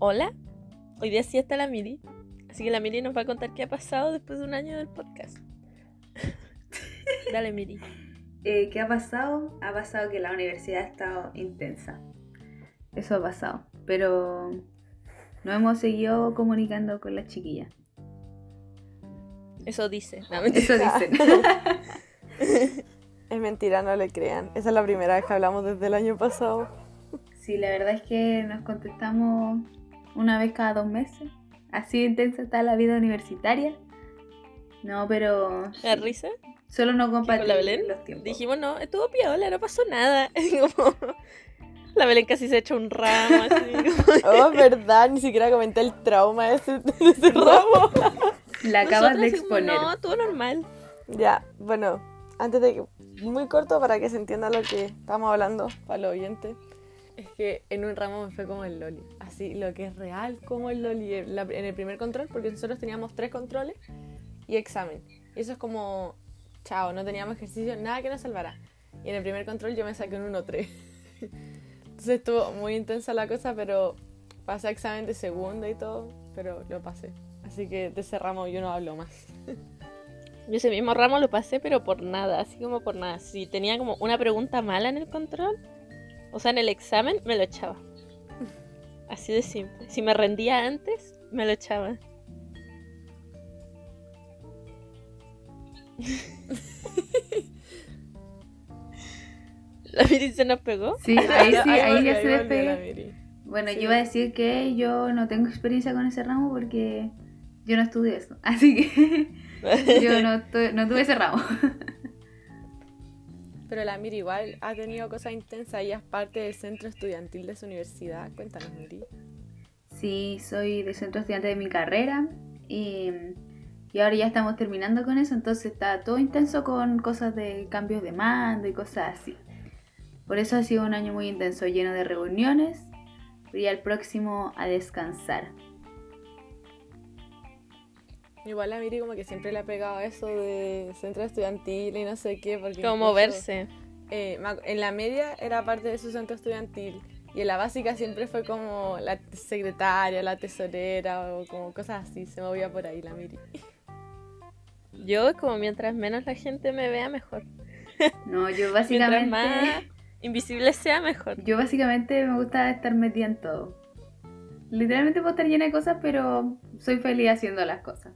Hola, hoy día sí está la Miri, así que la Miri nos va a contar qué ha pasado después de un año del podcast. Dale, Miri. Eh, ¿Qué ha pasado? Ha pasado que la universidad ha estado intensa. Eso ha pasado. Pero no hemos seguido comunicando con las chiquillas. Eso dice. No, Eso dicen. Es mentira, no le crean. Esa es la primera vez que hablamos desde el año pasado. Sí, la verdad es que nos contestamos una vez cada dos meses. Así de intensa está la vida universitaria. No, pero ¿La risa? solo no ¿Con la compartimos Belén? los tiempos. Dijimos, no, estuvo piola, no pasó nada. Como, la Belén casi se echa un ramo, así. como- Oh, es verdad, ni siquiera comenté el trauma de ese, de ese ramo. La acabas Nosotras de exponer. No, estuvo normal. Ya, bueno, antes de que. Muy corto para que se entienda lo que estamos hablando, para los oyentes. Es que en un ramo me fue como el Loli. Así, lo que es real como el Loli. En el primer control, porque nosotros teníamos tres controles y examen. Y eso es como. Chao, no teníamos ejercicio, nada que nos salvara. Y en el primer control yo me saqué un 1-3. Entonces estuvo muy intensa la cosa, pero pasé examen de segunda y todo, pero lo pasé. Así que de ese ramo yo no hablo más. Yo ese mismo ramo lo pasé, pero por nada, así como por nada. Si tenía como una pregunta mala en el control, o sea, en el examen, me lo echaba. Así de simple. Si me rendía antes, me lo echaba. La Miri se nos pegó. Sí, ahí sí, ahí ya se despegó. Bueno, Sí. yo iba a decir que yo no tengo experiencia con ese ramo porque yo no estudié eso. Así que yo no, tu- no tuve ese ramo. Pero la Miri igual ha tenido cosas intensas. Ella es parte del centro estudiantil de su universidad. Cuéntanos, Miri. Sí, soy de centro estudiante de mi carrera y, y ahora ya estamos terminando con eso, entonces está todo intenso con cosas de cambios de mando y cosas así. Por eso ha sido un año muy intenso, lleno de reuniones, y al próximo a descansar. Igual la Miri como que siempre le ha pegado eso de centro estudiantil y no sé qué. Porque Como incluso, moverse. eh, en la media era parte de su centro estudiantil. Y en la básica siempre fue como la secretaria, la tesorera o como cosas así. Se movía por ahí la Miri. Yo, como mientras menos la gente me vea, mejor. No, yo Mientras básicamente, más invisible sea, mejor. yo básicamente me gusta estar metida en todo. Literalmente puedo estar llena de cosas, pero soy feliz haciendo las cosas.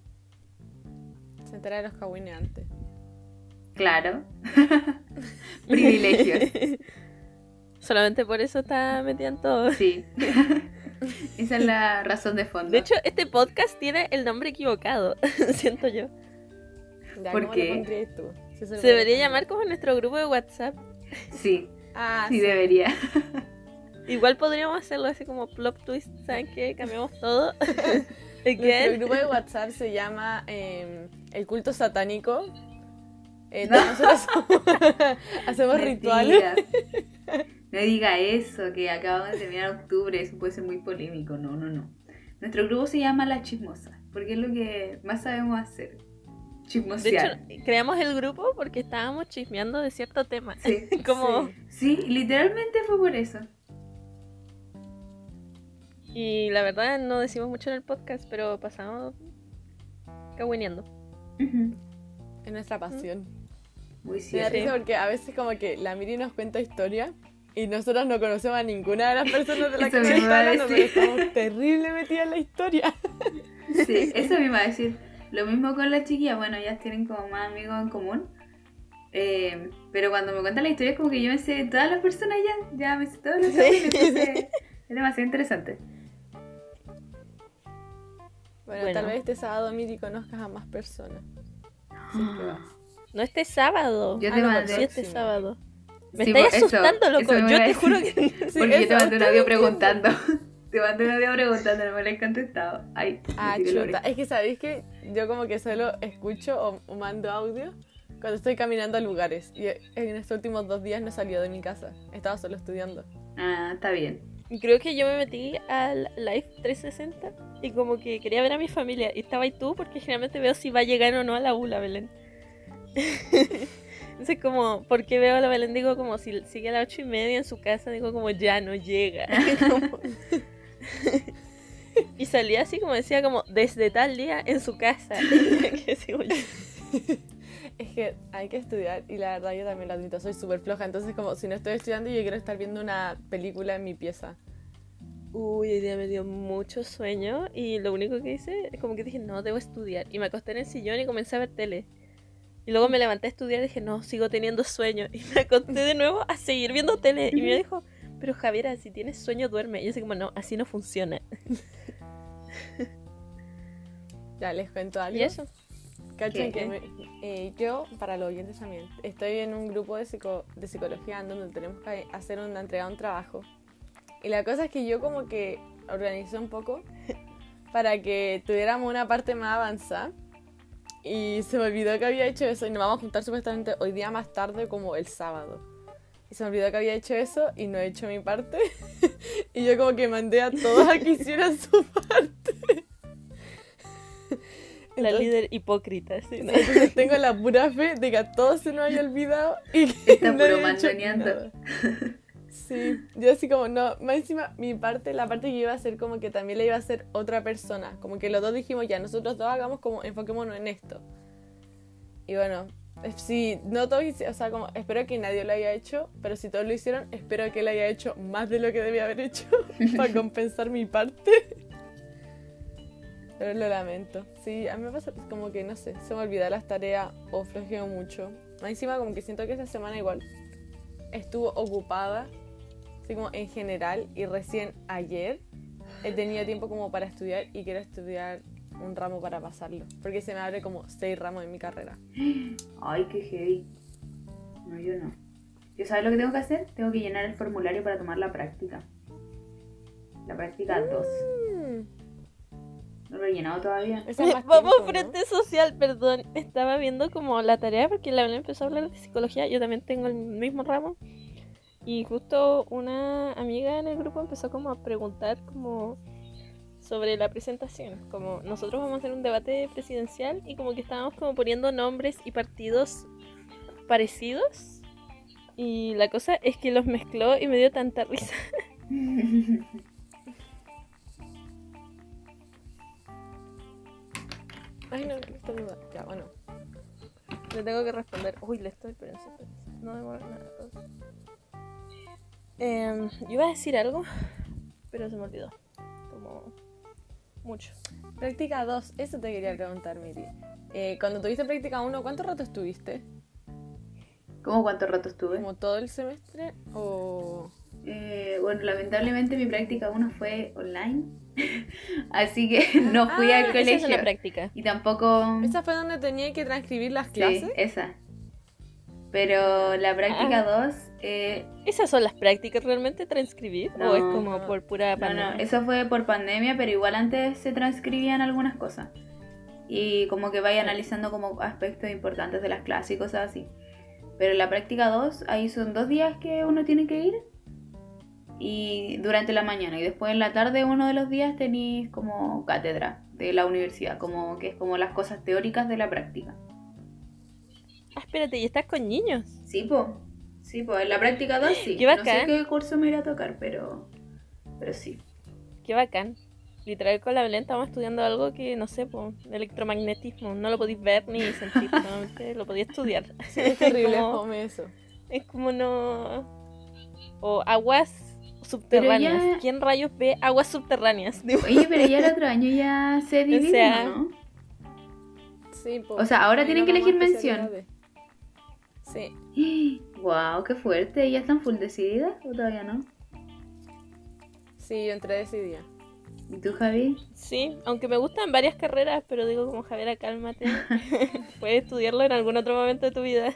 Se entera de los cagüines antes. Claro. Privilegios. Solamente por eso está metida en todo. Sí. Esa es la razón de fondo. De hecho, este podcast tiene el nombre equivocado, siento yo. Ya, ¿Por ¿cómo qué? tú? Si Se debería llamar como nuestro grupo de WhatsApp. sí, Ah, sí, sí. debería. Igual podríamos hacerlo así como plop twist, ¿saben qué? Cambiamos todo. Again. grupo de WhatsApp se llama eh, El Culto Satánico. Eh, No. Nosotros hacemos rituales. No diga eso, que acabamos de terminar octubre, eso puede ser muy polémico. No, no, no. Nuestro grupo se llama La Chismosa, porque es lo que más sabemos hacer. De Chismosear. hecho, creamos el grupo porque estábamos chismeando de cierto tema. sí. como... sí, literalmente fue por eso. Y la verdad no decimos mucho en el podcast, pero pasamos cagüineando. Es nuestra pasión. Muy Me da cierto. porque a veces como que la Miri nos cuenta historia y nosotros no conocemos a ninguna de las personas de las que Eso nos está iba a hablando, pero decir. estamos terrible metidas en la historia. Sí, eso me iba a decir. Lo mismo con las chiquillas, bueno, ellas tienen como más amigos en común. Eh, pero cuando me cuentan la historia es como que yo me sé todas las personas ya, ya me sé todos los nombres, entonces es demasiado interesante. Bueno, Bueno. tal vez este sábado Miri conozcas a más personas. Vas. No este sábado. Yo Ah, te no, mandé, Sí, este sábado. Me Sí, estáis por eso, asustando, loco. Yo te juro que. Sí, porque yo te mandé un audio preguntando. Te mandé un audio preguntando, no me lo has contestado. Ay, Ah, chuta. Es que sabéis que yo como que solo escucho o, o mando audio cuando estoy caminando a lugares. Y en estos últimos dos días no he salido de mi casa. Estaba solo estudiando. Ah, está bien. Creo que yo me metí al Live 360 y como que quería ver a mi familia. Y estaba ahí tú porque generalmente veo si va a llegar o no a la U la Belén. Entonces como, ¿por qué veo a la Belén? Digo como si sigue a las ocho y media en su casa, digo como ya no llega. Y salía así como decía, como desde tal día en su casa. Es que hay que estudiar y la verdad yo también lo admito, soy súper floja. Entonces como si no estoy estudiando yo quiero estar viendo una película en mi pieza. Uy, hoy día me dio mucho sueño y lo único que hice es como que dije, no, debo estudiar. Y me acosté en el sillón y comencé a ver tele. Y luego me levanté a estudiar y dije, no, sigo teniendo sueño. Y me acosté de nuevo a seguir viendo tele. Y me dijo, pero Javiera, si tienes sueño, duerme. Y yo así como, no, así no funciona. Ya les cuento algo. Y eso. Cachen que me- eh, yo, para los oyentes también, estoy en un grupo de, psico- de psicología donde tenemos que hacer una entrega un trabajo. Y la cosa es que yo como que organicé un poco para que tuviéramos una parte más avanzada. Y se me olvidó que había hecho eso y nos vamos a juntar supuestamente hoy día más tarde como el sábado. Y se me olvidó que había hecho eso y no he hecho mi parte. y yo como que mandé a todos a que hicieran su parte. La Entonces- líder hipócrita. ¿sí? ¿no? entonces tengo la pura fe de que a todos se nos haya olvidado y que Está no puro mandoneando. Sí, yo así como, no, más encima mi parte, la parte que iba a hacer como que también la iba a hacer otra persona. Como que los dos dijimos, ya, nosotros dos hagamos como, enfoquémonos en esto. Y bueno, eh, si no todos hicieron, o sea, como, espero que nadie lo haya hecho, pero si todos lo hicieron, espero que él haya hecho más de lo que debía haber hecho para compensar mi parte. Pero lo lamento. Sí, a mí me pasa como que, no sé, se me olvidan las tareas o flojeo mucho. Más encima como que siento que esta semana igual estuvo ocupada, así como en general, y recién ayer he tenido tiempo como para estudiar y quiero estudiar un ramo para pasarlo. Porque se me abre como seis ramos en mi carrera. Ay, qué heavy. No, yo no. ¿Yo sabes lo que tengo que hacer? Tengo que llenar el formulario para tomar la práctica. La práctica 2. Mm, No lo he llenado todavía. más Vamos, tiempo, ¿no? frente social, perdón. Estaba viendo como la tarea porque la Belén empezó a hablar de psicología. Yo también tengo el mismo ramo. Y justo una amiga en el grupo empezó como a preguntar como sobre la presentación. Como nosotros vamos a hacer un debate presidencial y como que estábamos como poniendo nombres y partidos parecidos. Y la cosa es que los mezcló y me dio tanta risa. Ay, no, que estornuda. Ya, bueno. Le tengo que responder. Uy, le estoy, pero no demora nada. Em, yo iba a decir algo, pero se me olvidó. Como mucho. Práctica 2, eso te quería preguntar, Miri. Eh, cuando tuviste práctica 1, ¿cuánto rato estuviste? ¿Cómo cuánto rato estuve? ¿Como todo el semestre? ¿O.? Eh, bueno, lamentablemente mi práctica 1 fue online. Así que no fui Ah, al Esa es colegio. la práctica. Y tampoco. ¿Esa fue donde tenía que transcribir las Sí, clases? esa. Pero la práctica 2, eh, ¿Esas son las prácticas realmente transcribir? ¿O No, es como no. por pura no, pandemia? no, eso fue por pandemia, pero igual antes se transcribían algunas cosas. Y como que vaya analizando como aspectos importantes de las clases y cosas así. Pero la práctica 2, ahí son dos días que uno tiene que ir. Y durante la mañana. Y después en la tarde, uno de los días tenéis como cátedra de la universidad. Como que es como las cosas teóricas de la práctica. Ah, espérate, ¿y estás con niños? Sí, po. Sí, po. En la práctica 2 sí. Qué No sé bacán. qué curso me irá a tocar, pero. Pero sí. Qué bacán. Literal con la Belén estamos estudiando algo que, no sé, pues, electromagnetismo. No lo podéis ver ni sentir, solamente lo podía estudiar. Es terrible, como- fome eso. Es como no. O aguas subterráneas. ya- ¿Quién rayos ve aguas subterráneas? Oye, pero ya el otro año ya se divide, sea, ¿no? Sí. O sea, ahora tienen que elegir mención. Sí, Wow, qué fuerte. ¿Ya están full decididas o todavía no? sí, yo entré día. ¿Y tú, Javi? Sí, aunque me gustan varias carreras, pero digo como Javiera, cálmate. Puedes estudiarlo en algún otro momento de tu vida.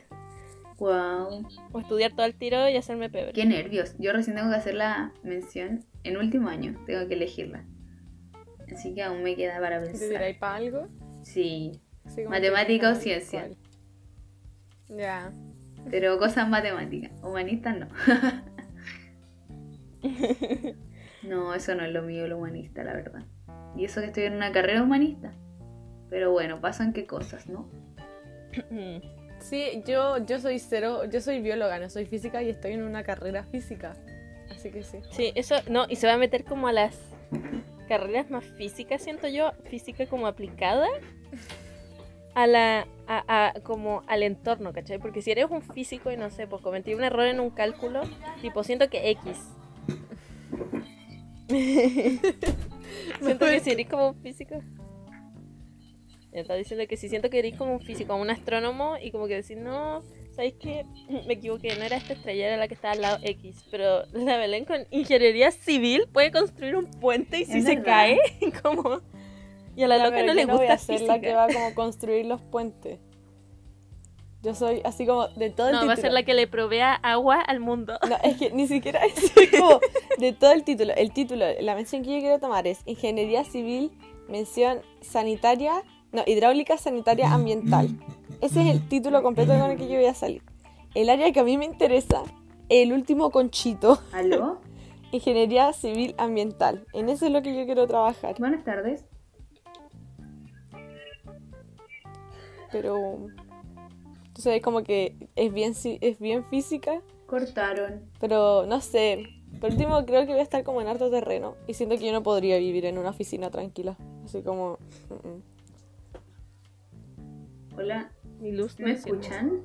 Wow, O estudiar todo al tiro y hacerme pebre. qué nervios. Yo recién tengo que hacer la mención en último año. Tengo que elegirla. Así que aún me queda para ¿Te pensar. para algo? Sí, Matemática o ciencia. Ya. pero cosas matemáticas. Humanistas no. No, eso no es lo mío, lo humanista, la verdad. Y eso que estoy en una carrera humanista. Pero bueno, pasan qué cosas, ¿no? Sí, yo, yo soy cero, yo soy bióloga, no soy física y estoy en una carrera física. Así que sí. Sí, eso, no, y se va a meter como a las carrera es más física, siento yo, física como aplicada a la a, a- como al entorno, ¿cachai? Porque si eres un físico y no sé, pues cometí un error en un cálculo, tipo siento que X. siento que si eres como un físico. Está diciendo que si siento que eres como un físico, un astrónomo, y como que decir, no, ¿sabéis qué? Me equivoqué, no era esta estrella, era la que estaba al lado X. Pero la Belén con ingeniería civil puede construir un puente y si se verdad. cae, como. Y a la loca no le voy gusta a ser la que física. va a como construir los puentes. Yo soy así como de todo el No, va a ser título. la que le provea agua al mundo. No, es que ni siquiera es como de todo el título. El título, la mención que yo quiero tomar es Ingeniería Civil, mención sanitaria, no, hidráulica sanitaria ambiental. Ese es el título completo con el que yo voy a salir. El área que a mí me interesa, el último conchito, ¿Aló? Ingeniería Civil Ambiental. En eso es lo que yo quiero trabajar. Buenas tardes. Pero entonces es como que es bien es bien física, Cortaron. pero no sé. Por último creo que voy a estar como en harto terreno y siento que yo no podría vivir en una oficina tranquila, así como mm, mm. Hola, ¿me escuchan?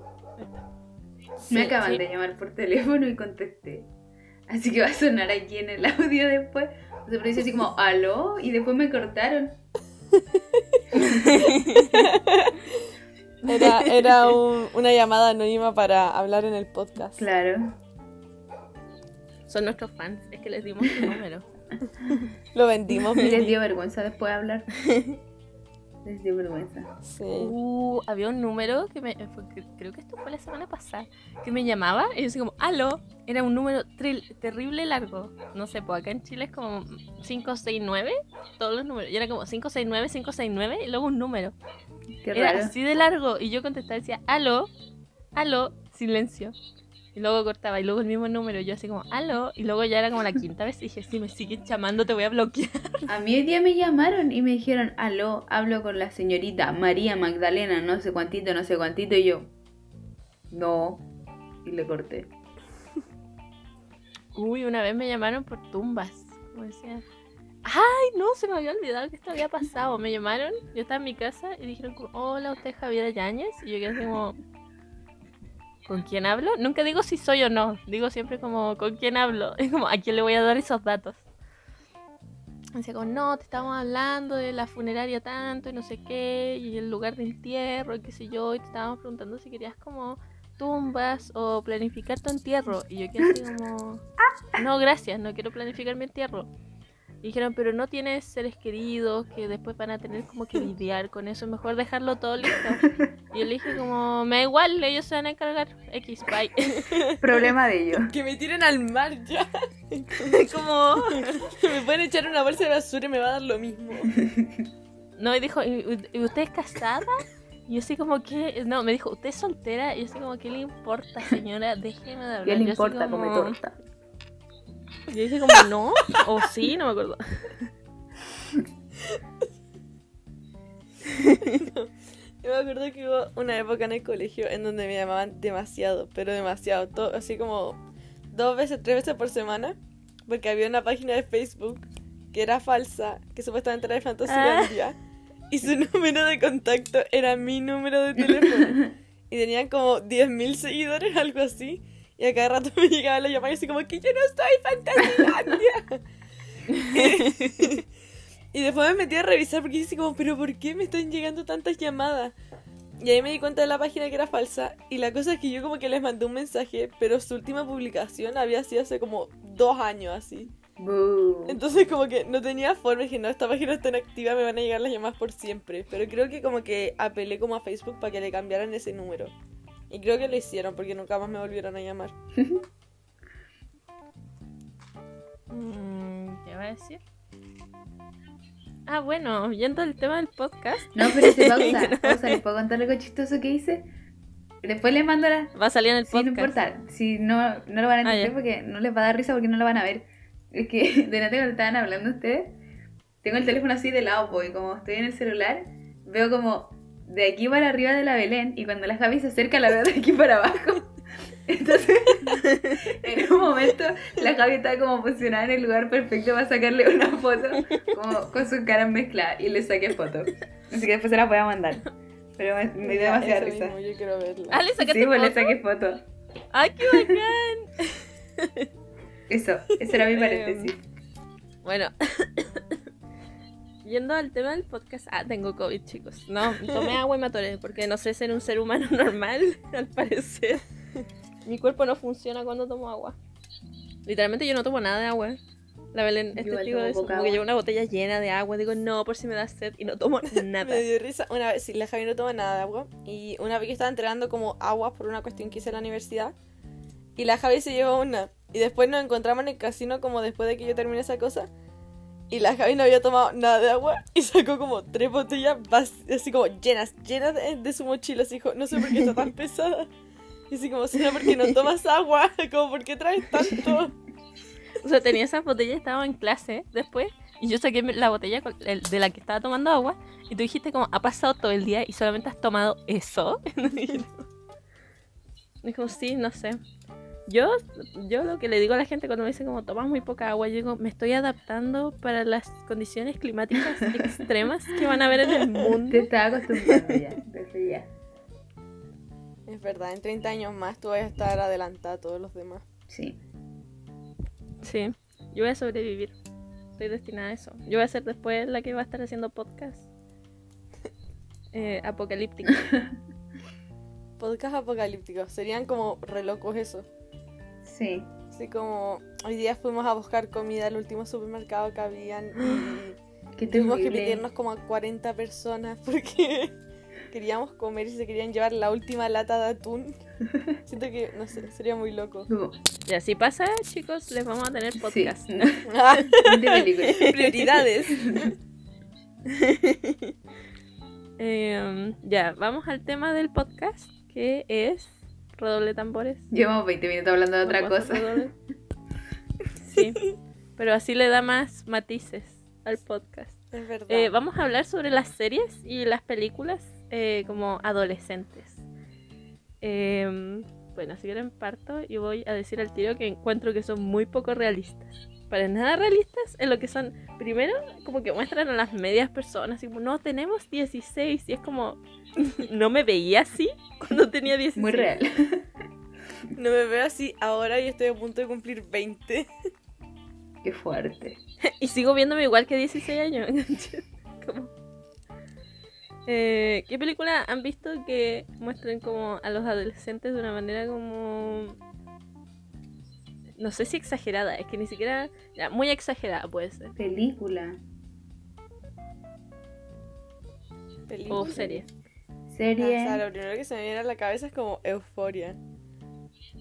Sí, Me acaban sí. de llamar por teléfono y contesté. Así que va a sonar aquí en el audio después. O sea, pero dice así como, ¿aló? Y después me cortaron. Era, era un- una llamada anónima para hablar en el podcast. Claro. Son nuestros fans, es que les dimos su número. Lo vendimos. Y les dio vergüenza después hablar. Les dio vergüenza. Sí. Uh, había un número que me. fue- que- creo que esto fue la semana pasada. Que me llamaba y yo así como, aló. Era un número tril- terrible largo. No sé, pues acá en Chile es como 569. Todos los números. Y era como 569, 569 y luego un número. Qué Era raro. así de largo. Y yo contestaba y decía, aló, aló, silencio. Y luego cortaba y luego el mismo número. Y yo así como, aló. Y luego ya era como la quinta vez y dije, si me siguen llamando te voy a bloquear. A mí hoy día me llamaron y me dijeron, aló, hablo con la señorita María Magdalena, no sé cuantito, no sé cuantito. Y yo, no. Y le corté. Uy, una vez me llamaron por tumbas. Como decía, ay, no, se me había olvidado que esto había pasado. Me llamaron, yo estaba en mi casa y dijeron, hola, usted es Javier Yáñez. Y yo quedé así como, ¿con quién hablo? Nunca digo si soy o no, digo siempre como, ¿con quién hablo? Es como, ¿a quién le voy a dar esos datos? Decía como, no, te estamos hablando de la funeraria tanto y no sé qué, y el lugar de entierro y qué sé yo, y te estábamos preguntando si querías como tumbas o planificar tu entierro. Y yo quedé así como, no, gracias, no quiero planificar mi entierro. Y dijeron, pero no tienes seres queridos que después van a tener como que lidiar con eso, mejor dejarlo todo listo. Y yo le dije como, me da igual, ellos se van a encargar. X, bye. Problema de ellos. Que me tiren al mar ya. como... me pueden echar una bolsa de basura y me va a dar lo mismo. No, y dijo, ¿y, usted es casada? Y yo así como que, no, me dijo, ¿usted es soltera? Y yo así como, ¿qué le importa, señora? Déjeme de hablar. ¿Qué le Yo así importa? como- Come torta. Yo dije como, no, o sí, no me acuerdo. Yo me acuerdo que hubo una época en el colegio en donde me llamaban demasiado, pero demasiado, todo, así como dos veces, tres veces por semana, porque había una página de Facebook que era falsa, que supuestamente era de Ah. Fantasylandia, y su número de contacto era mi número de teléfono. y tenían como 10.000 seguidores, algo así, y a cada rato me llegaba la llamada y así como que yo no soy Fantasylandia. Y después me metí a revisar porque dije como, pero ¿por qué me están llegando tantas llamadas? Y ahí me di cuenta de la página que era falsa. Y la cosa es que yo como que les mandé un mensaje, pero su última publicación había sido hace como dos años así. Boo. Entonces como que no tenía forma, dije, no, esta página está inactiva, me van a llegar las llamadas por siempre. Pero creo que como que apelé como a Facebook para que le cambiaran ese número. Y creo que lo hicieron porque nunca más me volvieron a llamar. Mm, ¿Qué va a decir? Ah, bueno, viendo el tema del podcast, No, pero se pausa. Pausa, ¿les puedo contar algo chistoso que hice? Después les mando la... va a salir en el Sí, no podcast. importa. Si no, no lo van a Ah, entender porque no les va a dar risa porque no lo van a ver. Es que de nada cuando estaban hablando ustedes, tengo el teléfono así de lado, porque como estoy en el celular, veo como de aquí para arriba de la Belén y cuando la Javi se acerca la veo de aquí para abajo. Entonces, en un momento, la Javi estaba como posicionada en el lugar perfecto para sacarle una foto, como con sus caras mezcladas, y le saqué foto. Así que después se la voy a mandar. Pero me, me dio demasiada eso risa. mismo, yo quiero verla. Ah, le sacaste Sí, pues le saqué foto. ¡Ay, qué bacán! Eso, ese era mi paréntesis. Bueno, yendo al tema del podcast. Ah, tengo COVID, chicos. No, tomé agua y me atoré porque no sé ser un ser humano normal, al parecer. Mi cuerpo no funciona cuando tomo agua. Literalmente yo no tomo nada de agua. La Belén es testigo de eso. Como que llevo una botella llena de agua. Digo, no, por si me da sed. Y no tomo nada. Me dio risa una vez, sí, la Javi no toma nada de agua. Y una vez que estaba entregando como agua por una cuestión que hice en la universidad. Y la Javi se llevó una. Y después nos encontramos en el casino como después de que yo terminé esa cosa. Y la Javi no había tomado nada de agua. Y sacó como tres botellas así como llenas, llenas de, de su mochila. Así dijo, no sé por qué está tan pesada. Y así como, será porque no tomas agua. Como, ¿por qué traes tanto? O sea, tenía esas botellas, estaba en clase después. Y yo saqué la botella de la que estaba tomando agua. Y tú dijiste como, ha pasado todo el día y solamente has tomado eso. Y como, sí, no sé. Yo, yo lo que le digo a la gente cuando me dicen como tomas muy poca agua, yo digo, me estoy adaptando para las condiciones climáticas extremas que van a haber en el mundo. Te estaba acostumbrando ya, desde ya. Es verdad, en 30 años más tú vas a estar adelantada a todos los demás. Sí. Sí, yo voy a sobrevivir. Estoy destinada a eso. Yo voy a ser después la que va a estar haciendo podcast. Eh, apocalíptico. Podcast apocalípticos. Serían como re locos eso. Sí. Así como hoy día fuimos a buscar comida al último supermercado que habían y Qué tuvimos que pedirnos como a 40 personas porque queríamos comer y se querían llevar la última lata de atún. Siento que, no sé, sería muy loco. Y así pasa, chicos, les vamos a tener podcast. Sí. De película. Prioridades. Eh, ya, vamos al tema del podcast, que es redoble tambores. Llevamos 20 minutos hablando de otra ¿No puedo hacer cosa. redoble? Sí, pero así le da más matices al podcast. Es verdad. Eh, vamos a hablar sobre las series y las películas eh, como adolescentes. Eh, bueno, si quieren parto y voy a decir al tiro que encuentro que son muy poco realistas. Para nada realistas en lo que son, primero, como que muestran a las medias personas, como, no, tenemos 16 y es como, no me veía así cuando tenía 16. Muy real. No me veo así ahora y estoy a punto de cumplir 20. Qué fuerte. Y sigo viéndome igual que 16 años. Como- Eh, ¿Qué película han visto que muestren como a los adolescentes de una manera como... No sé si exagerada, es que ni siquiera... ya, muy exagerada puede ser. Película. Película. O serie. Serie. O sea, lo primero que se me viene a la cabeza es como euforia.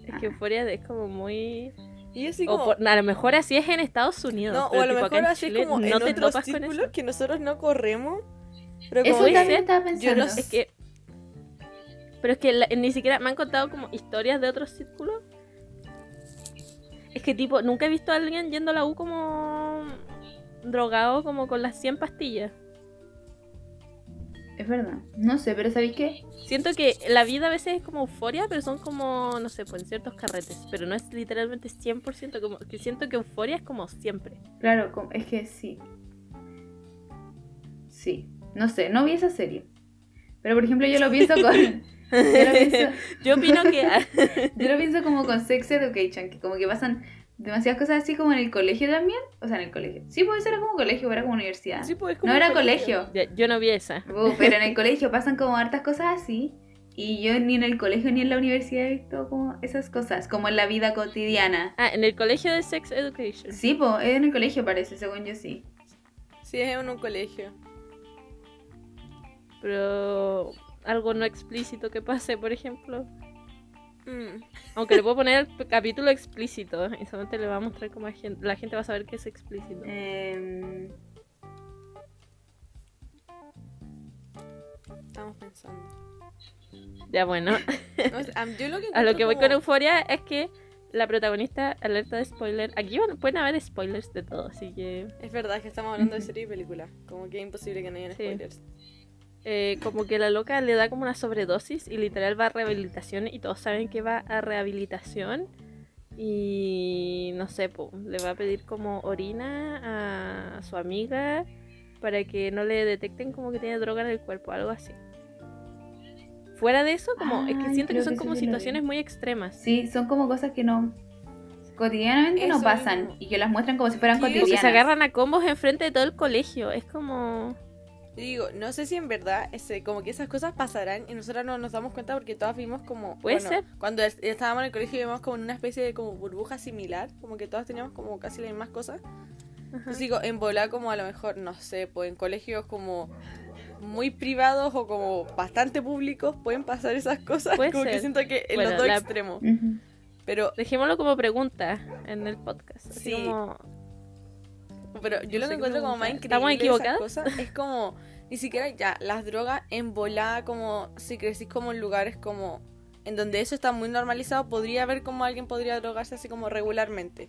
Es que Euphoria es como muy... Y O por- a lo mejor así es en Estados Unidos. no, o pero a lo mejor así es Chile como no en te otros círculos eso. que nosotros no corremos. Pero Eso como dice- también estaba yo pensando. no Es que. Pero es que la- ni siquiera me han contado como historias de otros círculos. Es que, tipo, nunca he visto a alguien yendo a la U como. drogado, como con las 100 pastillas. Es verdad. No sé, pero ¿sabéis qué? Siento que la vida a veces es como euforia, pero son como, no sé, pues en ciertos carretes. Pero no es literalmente 100%. Como que siento que euforia es como siempre. Claro, es que sí. Sí. No sé, no vi esa serie. Pero por ejemplo, yo lo pienso con. Yo lo pienso, Yo opino que. yo lo pienso como con Sex Education, que como que pasan demasiadas cosas así como en el colegio también. O sea, en el colegio. Sí, pues eso era como colegio, era como universidad. Sí, pues, como no era colegio. Ya, yo no vi esa. Uh, pero en el colegio pasan como hartas cosas así. Y yo ni en el colegio ni en la universidad he visto como esas cosas, como en la vida cotidiana. Ah, en el colegio de Sex Education. Sí, pues, es en el colegio parece, según yo sí. Sí, es en un colegio. Pero algo no explícito que pase, por ejemplo. Mm. Aunque le puedo poner el capítulo explícito y solamente le va a mostrar cómo la gente, la gente va a saber que es explícito. Em, Estamos pensando. Ya bueno, No sé, am- yo lo que a lo que voy con Euforia es que la protagonista, alerta de spoiler, aquí van- pueden haber spoilers de todo, así que Es verdad que estamos hablando de serie y película. Como que es imposible que no hayan Sí. spoilers. Eh, como que la loca le da como una sobredosis y literal va a rehabilitación y todos saben que va a rehabilitación y no sé, po, le va a pedir como orina a su amiga para que no le detecten como que tiene droga en el cuerpo, algo así. Fuera de eso, como es que Ay, siento que son que como situaciones muy extremas. Sí, son como cosas que no. cotidianamente no Eso pasan mismo. y que las muestran como si fueran Sí, se Como que cotidianas. se agarran a combos enfrente de todo el colegio. Es como. Yo digo, no sé si en verdad ese, como que esas cosas pasarán y nosotros no nos damos cuenta porque todas vimos como... Puede bueno, ser. Cuando es- estábamos en el colegio vimos como en una especie de como burbuja similar, como que todas teníamos como casi las mismas cosas. Yo digo, en volar como a lo mejor, no sé, pues en colegios como muy privados o como bastante públicos pueden pasar esas cosas. Puede como que ser. siento que en Bueno, los dos la- extremos. Ujú. Pero, Dejémoslo como pregunta en el podcast. Así Sí. como. Pero yo No lo que encuentro como más increíble ¿Estamos equivocadas? cosas es como ni siquiera ya las drogas en volada como si crecís como en lugares como en donde eso está muy normalizado podría haber como alguien podría drogarse así como regularmente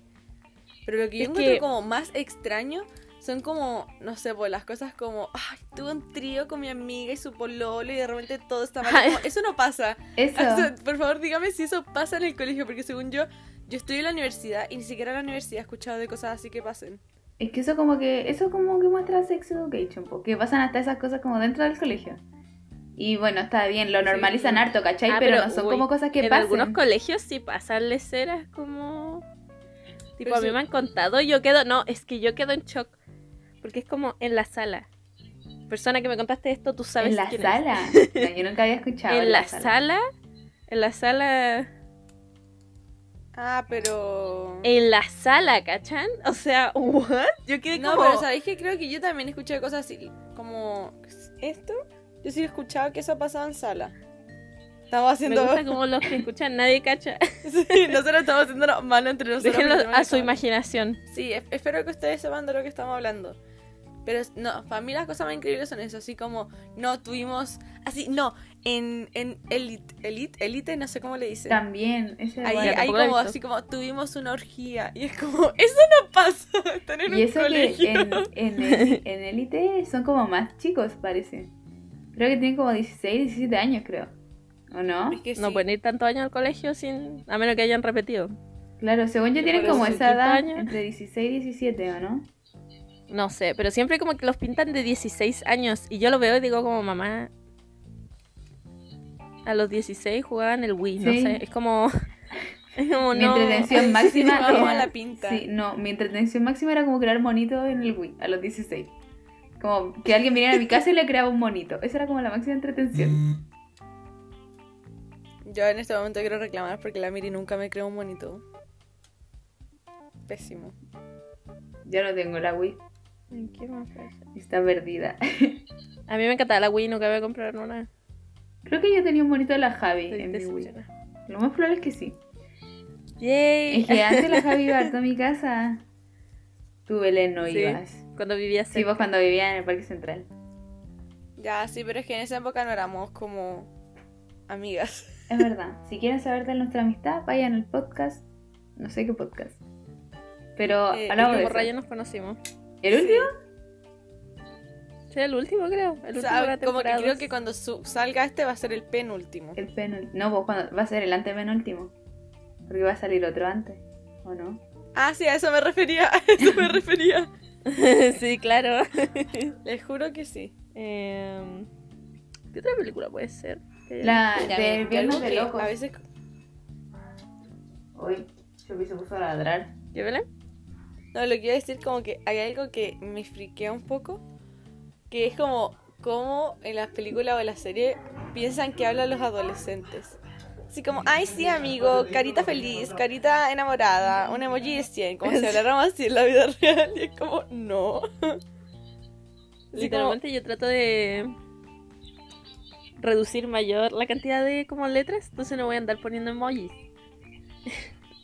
pero lo que yo Es encuentro que- como más extraño son como no sé pues las cosas como ay tuve un trío con mi amiga y su pololo y de repente todo está mal. Como, eso no pasa Eso. Sea, por favor dígame si eso pasa en el colegio porque según yo yo estoy en la universidad y ni siquiera en la universidad he escuchado de cosas así que pasen Es que eso como que eso como que muestra sex education, porque pasan hasta esas cosas como dentro del colegio. Y bueno, está bien, lo normalizan Sí. harto, ¿cachai? Ah, pero, pero, no son uy, como cosas que en pasan. algunos colegios sí pasan leceras como. Tipo, Pero a mí sí. me han contado, yo quedo. No, es que yo quedo en shock. Porque es como en la sala. Persona que me contaste esto, tú sabes en la quién es. sala. No, yo nunca había escuchado. En la sala. En la sala. Ah pero En la sala, ¿cachan? O sea, ¿what? Yo quedé No, como. pero sabéis que creo que yo también he escuchado cosas así, como esto. Yo sí he escuchado que eso ha pasado en sala. Estamos Me haciendo. gusta como los que escuchan, nadie cacha. Sí, nosotros estamos haciendo mano entre nosotros. Déjenlo a su imaginación. Sí, es- espero que ustedes sepan de lo que estamos hablando. Pero no, para mí las cosas más increíbles son eso, así como, no, tuvimos, así, no, en, en Elite, Elite, Elite, no sé cómo le dicen. También, ese Ahí, ahí como, así como, tuvimos una orgía. Y es como, eso no pasa, están en Y un eso que colegio. en, en, el- en Elite son como más chicos, parece. Creo que tienen como 16, 17 años, creo. ¿O no? Es que No pueden ir tantos años al colegio sin. A menos que hayan repetido. Claro, según yo tienen como esa edad, entre 16 y 17, ¿o no? No sé, pero siempre como que los pintan de 16 años. Y yo lo veo y digo como mamá. A los 16 jugaban el Wii, no sé. Es como. Es como Mi no. entretención máxima Vamos a era... la pinta. Sí, no, mi entretención máxima era como crear monitos en el Wii, a los 16. Como que alguien viniera a mi casa y le creaba un monito. Esa era como la máxima entretención. Yo en este momento quiero reclamar porque la Miri nunca me creó un monito. Pésimo. Yo no tengo la Wii, ¿qué más pasa? está perdida. A mí me encantaba la Wii, nunca voy a comprar una. Creo que yo tenía un monito de la Javi Estoy en mi Wii. Lo más probable es que sí. Yay. Es que antes la Javi iba harto a mi casa. Tú, Belén, no Sí. ibas. Cuando vivía Sí, vos cuando vivía en el Parque Central. Ya, sí, pero es que en esa época no éramos como amigas. Es verdad. Si quieren saber de nuestra amistad, vayan al podcast. No sé qué podcast. Pero Eh, hablamos de Como. Raya nos conocimos. ¿El último? Sí, el último creo. El O último sea, de la como que creo que cuando salga este va a ser el penúltimo. El penúltimo. No, vos cuando va a ser el antepenúltimo. Porque va a salir otro antes. ¿O no? Ah, sí, a eso me refería, a eso me refería. sí, claro. Les juro que sí. Em, ¿Qué otra película puede ser? Que- La Ya, de mira, Viernes de Locos. A veces Uy, yo se puso a ladrar. ¿Ya Belén? No, lo que iba a decir como que hay algo que me friquea un poco, que es como cómo en las películas o en la serie piensan que hablan los adolescentes. Así como, ay sí amigo, carita feliz, carita enamorada, un emoji de 100, como si habláramos así en la vida real. Y es como, no. Como, Literalmente yo trato de reducir mayor la cantidad de como letras, entonces no voy a andar poniendo emojis.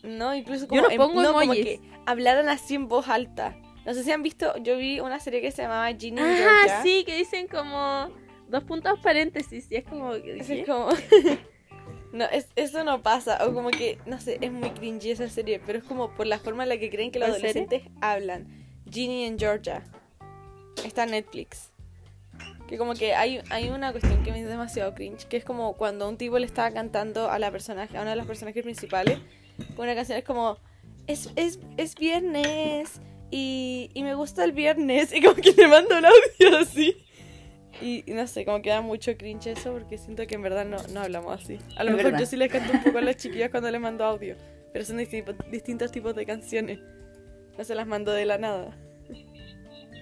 No, incluso Yo como, no em- pongo no, como que hablaran así en voz alta. No sé si han visto, yo vi una serie que se llamaba Ginny Ajá, Georgia. sí, que dicen como dos puntos paréntesis y es como es como... no, es- eso no pasa. O como que, no sé, es muy cringy esa serie, pero es como por la forma en la que creen que los ¿Cuál serie? adolescentes hablan. Ginny en Georgia. Está en Netflix. Que como que hay, hay una cuestión que me es demasiado cringe, que es como cuando un tipo le estaba cantando a la personaje, a una de las personajes principales, una canción es como, es, es, es viernes y, y me gusta el viernes, y como que le mando un audio así. Y, y no sé, como que da mucho cringe eso porque siento que en verdad no, no hablamos así. A lo Es mejor verdad. yo sí les canto un poco a las chiquillas cuando les mando audio, pero son disti- distintos tipos de canciones. No se las mando de la nada.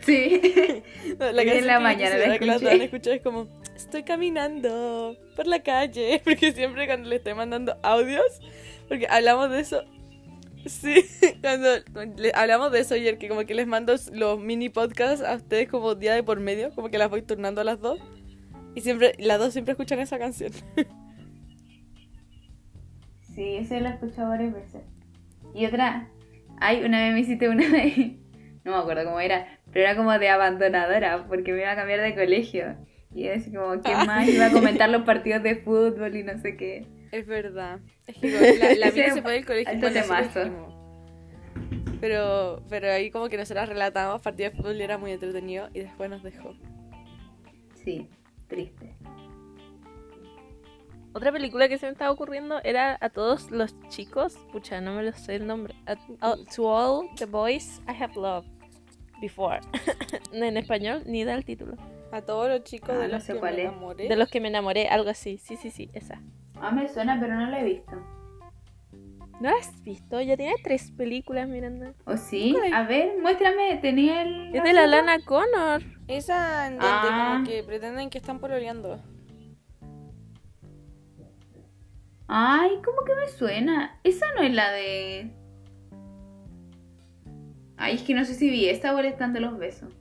Sí. No, Hoy en la mañana la quisiera que las escuché. van a escuchar es como estoy caminando por la calle porque siempre cuando le estoy mandando audios porque hablamos de eso sí cuando le- hablamos de eso ayer que como que les mando los mini podcasts a ustedes como día de por medio como que las voy turnando a las dos y siempre las dos siempre escuchan esa canción Sí, ese lo he escuchado varias veces. Y otra, hay una vez me hiciste una de, no me acuerdo cómo era, pero era como de abandonadora, porque me iba a cambiar de colegio. Y así como, ¿quién más iba a comentar los partidos de fútbol y no sé qué? Es verdad es que la, la se fue del colegio temazo. pero pero ahí como que nosotras relatábamos partidos de fútbol y era muy entretenido y después nos dejó Sí, triste. Otra película que se me estaba ocurriendo era a todos los chicos, pucha, no me lo sé el nombre. A- a- to all the boys I have loved before. en español ni da el título. A todos los chicos Ah, de no los sé que cuál me es. enamoré. De los que me enamoré, algo así. Sí, sí, sí, esa. Ah, me suena, pero no lo he visto. ¿No la has visto? Ya tiene tres películas, Miranda. ¿O sí? ¿Cuál es? A ver, muéstrame, tenía el... Es de la Lana Connor. Esa en donde Ah. como que pretenden que están pololeando. Ay, ¿cómo que me suena? Esa no es la de... Ay, es que no sé si vi esta o el stand de los besos.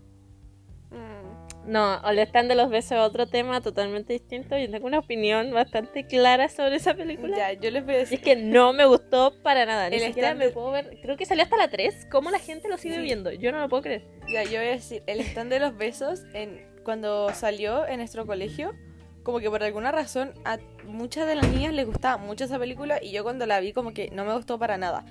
No, o el stand de los besos es otro tema totalmente distinto. Yo tengo una opinión bastante clara sobre esa película. Ya, yo les voy a Y decir. es que no me gustó para nada. Ni El siquiera stand me puedo ver. Creo que salió hasta la 3. ¿Cómo la gente lo sigue Sí. viendo? Yo no lo puedo creer. Ya, yo voy a decir, el stand de los besos, en, cuando salió en nuestro colegio, como que por alguna razón a muchas de las niñas les gustaba mucho esa película y yo cuando la vi como que no me gustó para nada.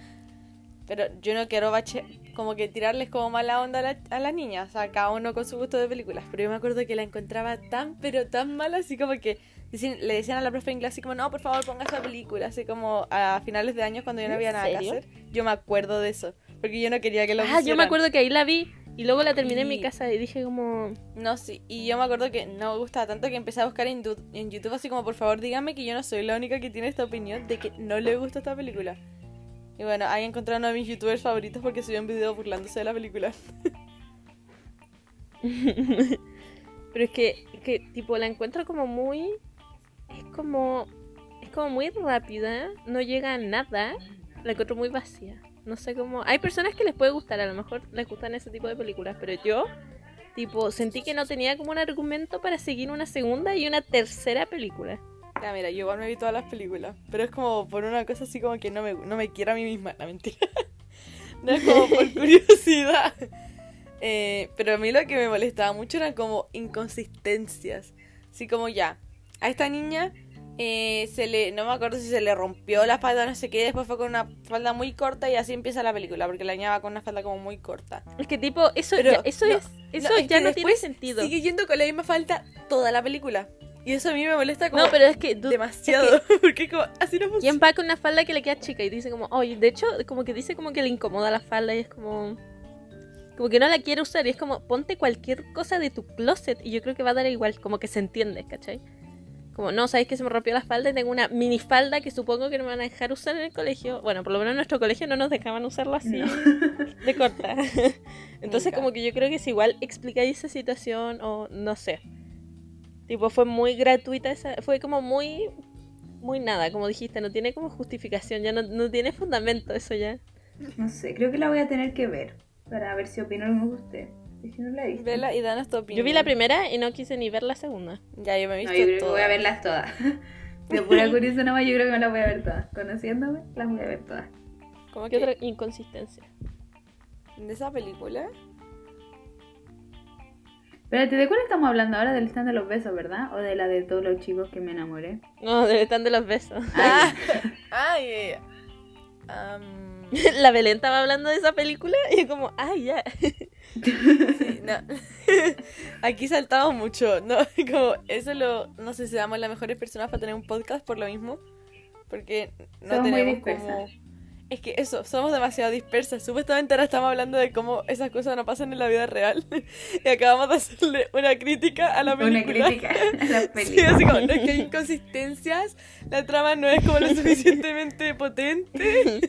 Pero yo no quiero bache, como que tirarles como mala onda a, la- a las niñas, o sea, cada uno con su gusto de películas. Pero yo me acuerdo que la encontraba tan, pero tan mala, así como que decían- le decían a la profe de inglés así como, no, por favor, ponga esa película, así como a finales de años cuando yo no ¿En había nada que hacer. Yo me acuerdo de eso, porque yo no quería que lo Ah, yo me acuerdo que ahí la vi. Y luego la terminé en mi casa y dije como... No, sí, y yo me acuerdo que no me gustaba tanto que empecé a buscar en, en YouTube así como, por favor, dígame que yo no soy la única que tiene esta opinión de que no le gusta esta película. Y bueno, ahí encontré a uno de mis youtubers favoritos porque subió un video burlándose de la película. Pero es que, que, tipo, la encuentro como muy... Es como... Es como muy rápida. No llega a nada. La encuentro muy vacía. No sé cómo... Hay personas que les puede gustar. A lo mejor les gustan ese tipo de películas. Pero yo... Tipo, sentí que no tenía como un argumento para seguir una segunda y una tercera película. Ya, mira, yo igual me vi todas las películas, pero es como por una cosa así como que no me, no me quiero a mí misma, la mentira. no es como por curiosidad. Eh, pero a mí lo que me molestaba mucho eran como inconsistencias. Así como ya, a esta niña eh, se le, no me acuerdo si se le rompió la falda o no sé qué, después fue con una falda muy corta y así empieza la película, porque la niña va con una falda como muy corta. Es que tipo, eso, Pero ya, eso no, es... Eso es ya no tiene sentido. Sigue yendo con la misma falda toda la película. Y eso a mí me molesta como No, pero es que... dude, demasiado, porque como así no funciona. ¿Quién va con una falda que le queda chica y dice como, oye, de hecho, como que dice como que le incomoda la falda y es como... Como que no la quiere usar y es como, ponte cualquier cosa de tu closet y yo creo que va a dar igual, como que se entiende, ¿cachai? Como, no, sabéis que se me rompió la falda y tengo una mini falda que supongo que no me van a dejar usar en el colegio. Bueno, por lo menos en nuestro colegio no nos dejaban usarlo así No. de corta. Entonces Nunca. como que yo creo que si igual explicáis esa situación o no sé. Tipo, fue muy gratuita esa, fue como muy muy nada, como dijiste, no tiene como justificación, ya no, no tiene fundamento eso ya. No sé, creo que la voy a tener que ver para ver si opino lo mismo que usted. Que no la he visto. Vela y danos tu opinión. Yo vi la primera y no quise ni ver la segunda. Ya, yo me he No, visto yo creo que todas. voy a verlas todas. De pura curiosidad nomás, yo creo que me las voy a ver todas. Conociéndome, las voy a ver todas. ¿Cómo ¿Qué que otra inconsistencia? de esa película? Espérate, ¿de cuál estamos hablando ahora? Del stand de los besos, ¿verdad? ¿O de la de todos los chicos que me enamoré? No, del stand de los besos. Ah, ay, eh, am, la Belén estaba hablando de esa película y yo como, ay, ya. Sí, no. Aquí saltamos mucho, ¿no? Como eso lo. No sé si damos las mejores personas para tener un podcast por lo mismo. Porque no Somos muy tenemos dispersas. como. Es que eso, somos demasiado dispersas. Supuestamente ahora estamos hablando de cómo esas cosas no pasan en la vida real. y acabamos de hacerle una crítica a la Una película. crítica a la Sí, película. así como, no, es que hay inconsistencias, la trama no es como lo suficientemente potente.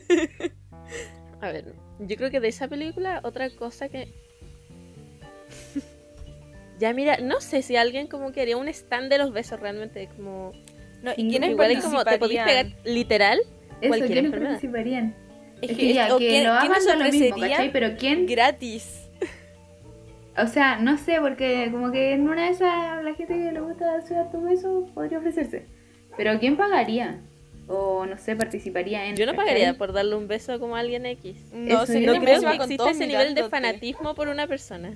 A ver, yo creo que de esa película, otra cosa que. Ya mira, no sé si alguien como que haría un stand de los besos realmente, como... No, Sí, ¿y quiénes Igual es como te podéis pegar literal. Eso, cualquier ¿quiénes enfermedad. participarían? Es Es que, ya, o que quién- lo hagan ¿quiénes da lo mismo, ¿cachai? Pero ¿quién? gratis? O sea, no sé, porque como que en una de esas la gente que le gusta darse harto beso podría ofrecerse. Pero ¿quién pagaría? O no sé, participaría en. Yo no ¿cachai? pagaría por darle un beso como a alguien X. No, Eso sé, No creo que exista ese nivel de fanatismo por una persona.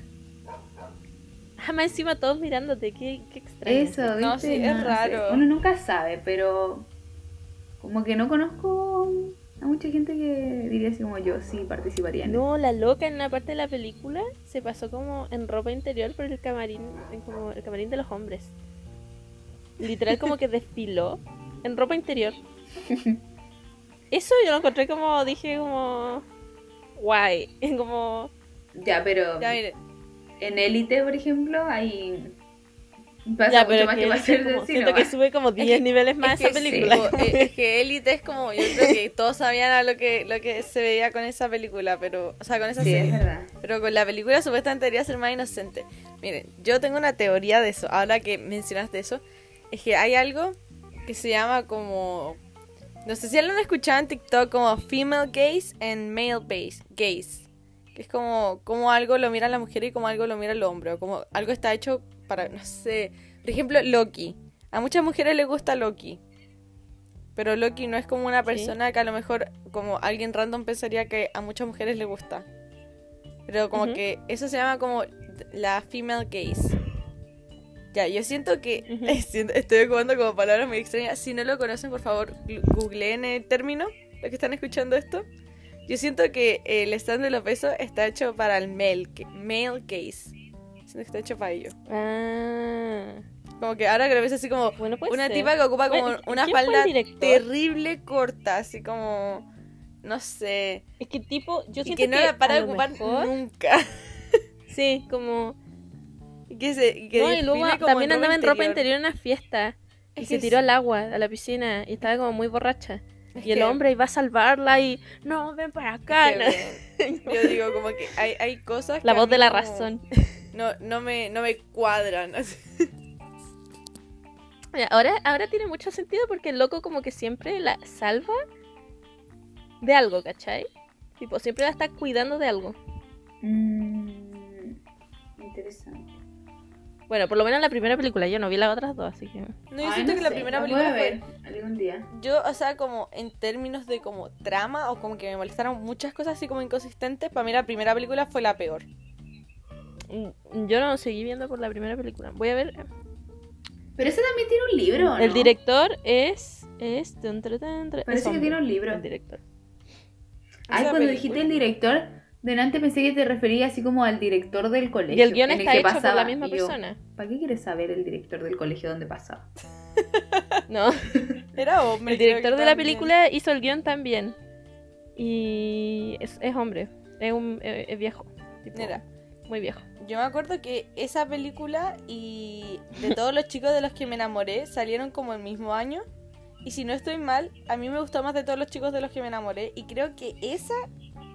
Jamás encima todos mirándote, qué, qué extraño. Eso, ¿viste? No, sí, es sé. raro. Uno nunca sabe, pero como que no conozco a mucha gente que diría así como yo, sí, participaría en No, la loca en una parte de la película se pasó como en ropa interior por el camarín, en como el camarín de los hombres. Literal como que desfiló en ropa interior. Eso yo lo encontré como, dije como guay, como. Ya, pero Ya, mire, en Élite, por ejemplo, hay... Pasa ya, mucho pero más que que él pasar es como- del siento que sube como 10 que- niveles más es esa que película. es, es que Elite es como, yo creo que todos sabían a lo que, lo que se veía con esa película, pero, o sea, con esa Sí, es serie. verdad. Pero con la película supuestamente debería ser más inocente. Miren, yo tengo una teoría de eso, ahora que mencionaste eso, es que hay algo que se llama como, no sé si lo han escuchado en TikTok como female gaze and male base, gaze. Que es como, como algo lo mira la mujer y como algo lo mira el hombre, o como algo está hecho para, no sé, por ejemplo, Loki. A muchas mujeres les gusta Loki. Pero Loki no es como una Sí. persona que a lo mejor como alguien random pensaría que a muchas mujeres les gusta. Pero como que eso se llama como la female gaze. Ya, yo siento que estoy ocupando como palabras muy extrañas. Si no lo conocen, por favor, googleen el término, los que están escuchando esto. Yo siento que el stand de los besos está hecho para el male, male gaze. Que está hecho para ellos. Ah, Como que ahora que lo ves así como bueno, una ser. tipa que ocupa como Bueno, una ¿quién fue el falda terrible corta, así como no sé, Es que tipo, yo y siento que no la para de ocupar mejor- nunca. Sí, como Y que se que no, y luego también andaba en ropa interior en una fiesta y se tiró al agua, a la piscina y estaba como muy borracha. Es Y el hombre iba a salvarla y no, ven para acá. yo digo como que hay, hay cosas que La voz de la como razón. No, no me, no me cuadran. Ahora, ahora tiene mucho sentido porque el loco como que siempre la salva de algo, ¿cachai? Tipo, siempre la está cuidando de algo. Mm, interesante. Bueno, por lo menos en la primera película, yo no vi las otras dos, así que... No, yo Ay, siento no que la primera la voy película a fue- algún día. Yo, o sea, como en términos de como trama o como que me molestaron muchas cosas así como inconsistentes, para mí la primera película fue la peor. Mm, Yo no seguí viendo por la primera película. Voy a ver. Pero ese también tiene un libro, ¿no? El director es... es Parece es que tiene un libro. El director. Ay, cuando película- dijiste el director, delante pensé que te referías así como al director del colegio. Y el guion en está que hecho por la misma yo, persona. ¿Para qué quieres saber el director del colegio dónde pasaba? No, Era hombre. el director de la película hizo el guion también. Y es, es hombre. Es, un, es, es viejo. tipo, Mira. Muy viejo. Yo me acuerdo que esa película y de todos los chicos de los que me enamoré salieron como el mismo año. Y si no estoy mal, a mí me gustó más de todos los chicos de los que me enamoré. Y creo que esa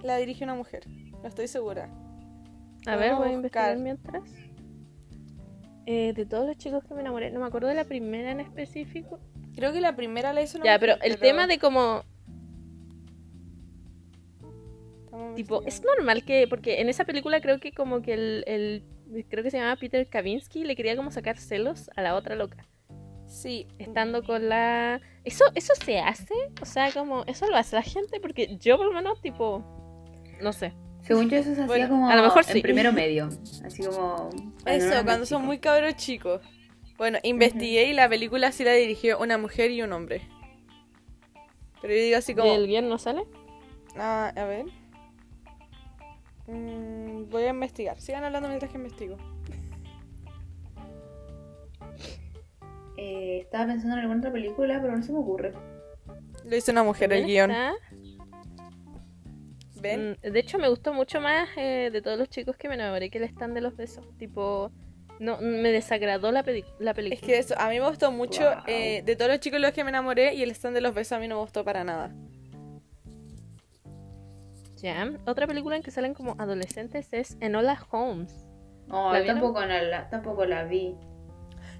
la dirige una mujer. No estoy segura. A ver, voy a investigar buscar. mientras. Eh, de todos los chicos que me enamoré, no me acuerdo de la primera en específico. Creo que la primera la hizo una Ya, mujer, pero el tema de como, tipo, es normal que, porque en esa película creo que como que el, el creo que se llamaba Peter Kavinsky, le quería como sacar celos a la otra loca. Sí, Estando con la... ¿Eso, ¿Eso se hace? O sea, como, ¿eso lo hace la gente? Porque yo por lo menos, tipo, no sé. Según yo eso se hacía Bueno, como a lo mejor en sí. primero medio. Así como... Eso, cuando son muy cabros chicos. Bueno, investigué y la película sí la dirigió una mujer y un hombre. Pero yo digo así ¿Y como... el guion no sale? Ah, a ver. Mm, Voy a investigar. Sigan hablando mientras que investigo. Eh, estaba pensando en alguna otra película, pero no se me ocurre. Lo hizo una mujer el guion. Esta, ¿Ven? mm, De hecho, me gustó mucho más eh, de todos los chicos que me enamoré que el stand de los besos. Tipo, no, me desagradó la, la película. Es que eso, a mí me gustó mucho. Wow. eh, de todos los chicos los que me enamoré y el stand de los besos a mí no me gustó para nada. Ya. Otra película en que salen como adolescentes es Enola Holmes. No, ¿La yo tampoco, no la, tampoco la vi.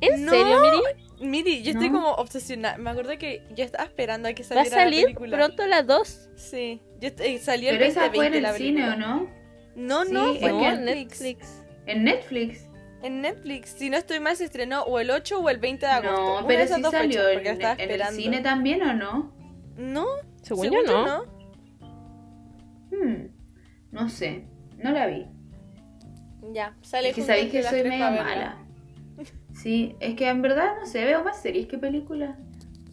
¿En No. serio, Miri? Miri, yo estoy ¿No? como obsesionada. Me acuerdo que yo estaba esperando a que ¿Va a saliera la salir película. pronto la 2? Sí, yo eh, salió el Pero esa 2020 fue en el cine. ¿o no? No, Sí, no, fue ¿en? Netflix. Netflix. En Netflix. En Netflix. Si no estoy mal, se estrenó o el 8 o el 20 de agosto. No, Una pero esas sí dos salió fechas, en, en el cine también, ¿o no? No, Según, yo no. no. Hmm, no sé, no la vi. Ya, sale Es que sabéis que soy media mala. Sí, es que en verdad no sé, veo más series que películas.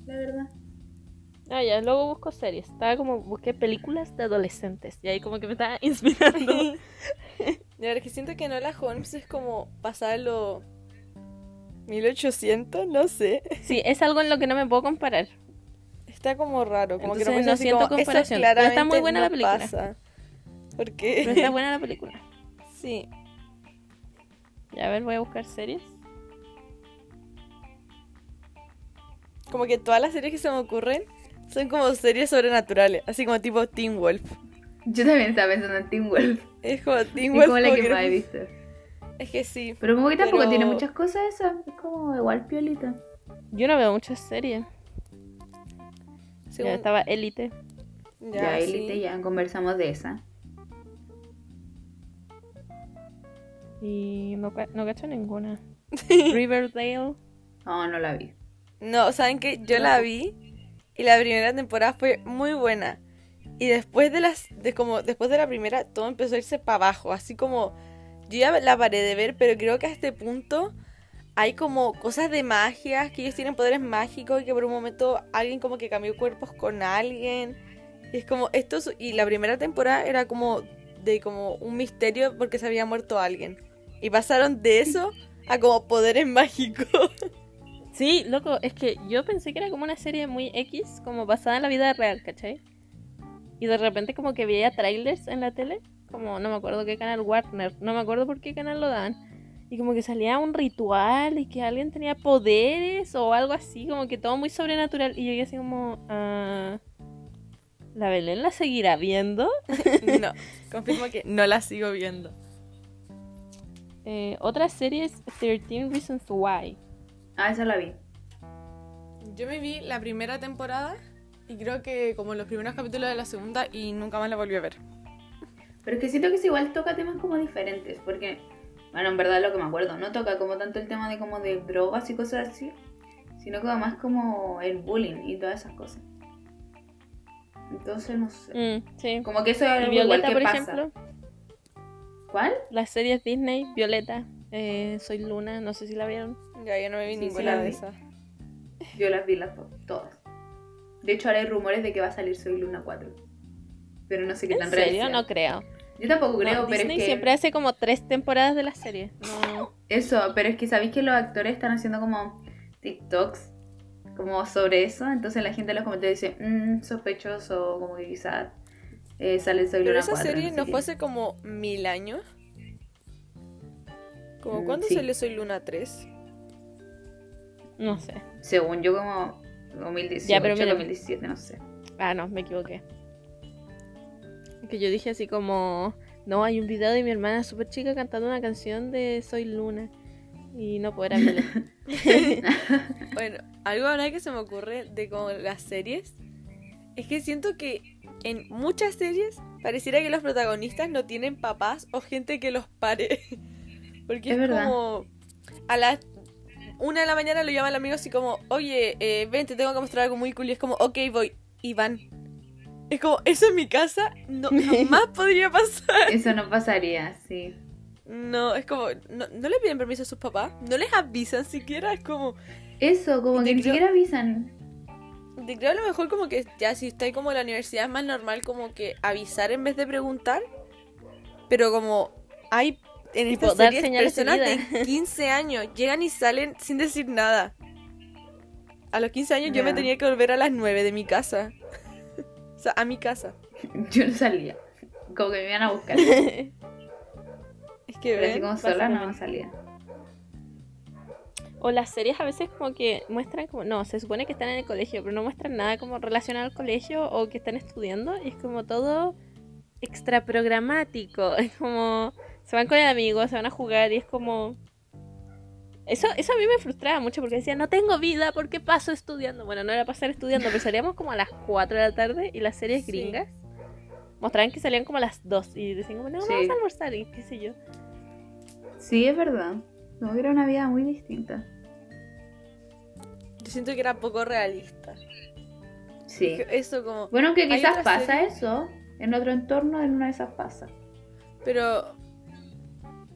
La verdad. Ah, ya, luego busco series. Estaba como, busqué películas de adolescentes. Y ahí como que me estaba inspirando. La verdad que siento que Nola Holmes es como pasar lo 1800, no sé. sí, es algo en lo que no me puedo comparar. Está como raro, como Entonces que no, no siento como, comparación, pero está muy buena no la película. pasa. Pero está buena la película. sí, Ya, a ver, voy a buscar series. como que todas las series que se me ocurren son como series sobrenaturales, así como tipo Teen Wolf. Yo también estaba pensando en Teen Wolf. Es como Teen Es Wolf. como la que que- más he visto. Es que sí. Pero como que tampoco Pero- tiene muchas cosas esa. Es como igual piolita. Yo no veo muchas series. Según- Ya estaba Elite. Ya, sí. Elite, ya conversamos de esa. Y no, no cacho ninguna. Riverdale. No, no la vi. No, ¿saben qué? Yo la vi y la primera temporada fue muy buena. Y después de las de como después de la primera todo empezó a irse para abajo, así como yo ya la paré de ver, pero creo que a este punto hay como cosas de magia, que ellos tienen poderes mágicos y que por un momento alguien como que cambió cuerpos con alguien. Y es como esto es- y la primera temporada era como de como un misterio porque se había muerto alguien. Y pasaron de eso a como poderes mágicos. Sí, loco, es que yo pensé que era como una serie muy X, como basada en la vida real, ¿cachai? Y de repente como que veía trailers en la tele, como no me acuerdo qué canal Warner, no me acuerdo por qué canal lo daban. Y como que salía un ritual y que alguien tenía poderes o algo así, como que todo muy sobrenatural. Y yo llegué así como, ah, ¿la Belén la seguirá viendo? No, confirmo que no la sigo viendo. Eh, otra serie es 13 Reasons Why. Ah, esa la vi. Yo me vi la primera temporada y creo que como los primeros capítulos de la segunda y nunca más la volví a ver. Pero es que siento que es igual toca temas como diferentes. Porque, bueno, en verdad lo que me acuerdo, no toca como tanto el tema de como de drogas y cosas así. Sino que más como el bullying y todas esas cosas. Entonces, no sé. Mm, sí. Como que eso es algo igual Violeta, que por pasa. ejemplo. ¿Cuál? Las series Disney, Violeta, eh, Soy Luna, no sé si la vieron. Ya, yo no me vi Sí, ninguna de vi. esas. Yo las vi las to- todas. De hecho, ahora hay rumores de que va a salir Soy Luna 4. Pero no sé qué ¿En tan real serio? sea. No creo. Yo tampoco creo, No, pero Disney es que... siempre hace como tres temporadas de la serie. No. Eso, pero es que sabéis que los actores están haciendo como TikToks como sobre eso, entonces la gente en los comentarios dice, mmm, sospechoso, como que quizás eh, sale Soy Pero Luna esa 4. serie sé no fue hace como mil años. ¿Como Mm, cuándo sí. salió Soy Luna 3? No sé. Según yo como 2018, Ya, pero mira. 2017, no sé. Ah, no, me equivoqué. Que yo dije así como, no, hay un video de mi hermana súper chica cantando una canción de Soy Luna. Y no era Belén. Bueno, algo ahora que se me ocurre de como las series es que siento que en muchas series pareciera que los protagonistas no tienen papás o gente que los pare. Porque es, como a las una de la mañana lo llama el amigo así como, oye, eh, ven, te tengo que mostrar algo muy cool. Y es como, ok, voy. Y van. Es como, eso en mi casa no, jamás podría pasar. Eso no pasaría, sí. No, es como, no, no le piden permiso a sus papás, no les avisan siquiera, es como, Eso, como que ni creo- siquiera avisan. Te creo a lo mejor como que ya si estáis como en la universidad es más normal como que avisar en vez de preguntar. Pero como hay en Tipo, señales de personas de 15 años llegan y salen sin decir nada. A los 15 años yo me tenía que volver a las 9 de mi casa. O sea, a mi casa. Yo no salía. Como que me iban a buscar. Es que Pero así ven, como sola no salía. O las series a veces como que muestran como, no, se supone que están en el colegio, pero no muestran nada como relacionado al colegio o que están estudiando y es como todo extra programático. Es como, se van con el amigo, se van a jugar y es como... Eso, eso a mí me frustraba mucho porque decía, no tengo vida, ¿por qué paso estudiando? Bueno, no era pasar estudiando, pero salíamos como a las 4 de la tarde y las series Sí. gringas mostraban que salían como a las 2 y decían como, no, Sí. vamos a almorzar y qué sé yo. Sí, es verdad. Que era una vida muy distinta. yo siento que era poco realista. Sí. Que Eso como... Bueno, que quizás pasa eso. En otro entorno, en una de esas pasa. Pero...